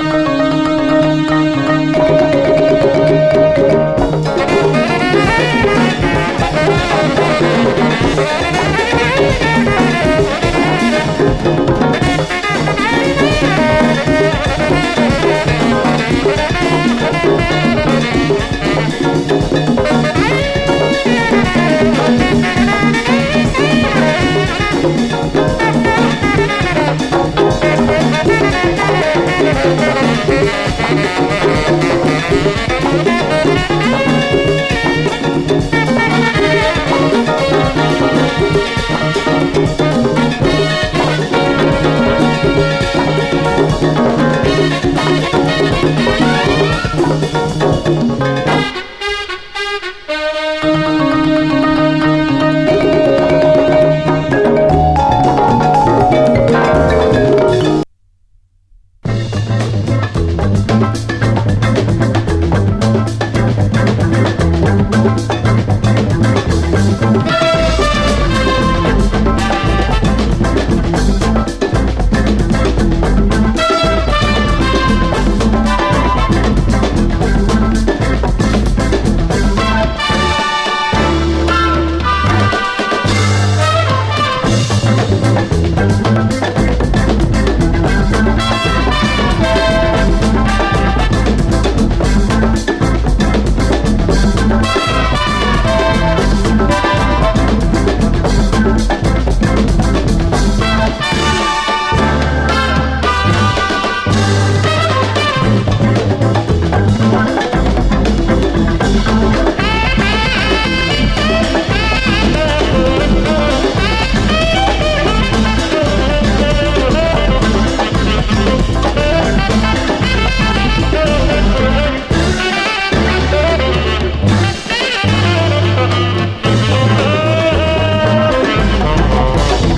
Música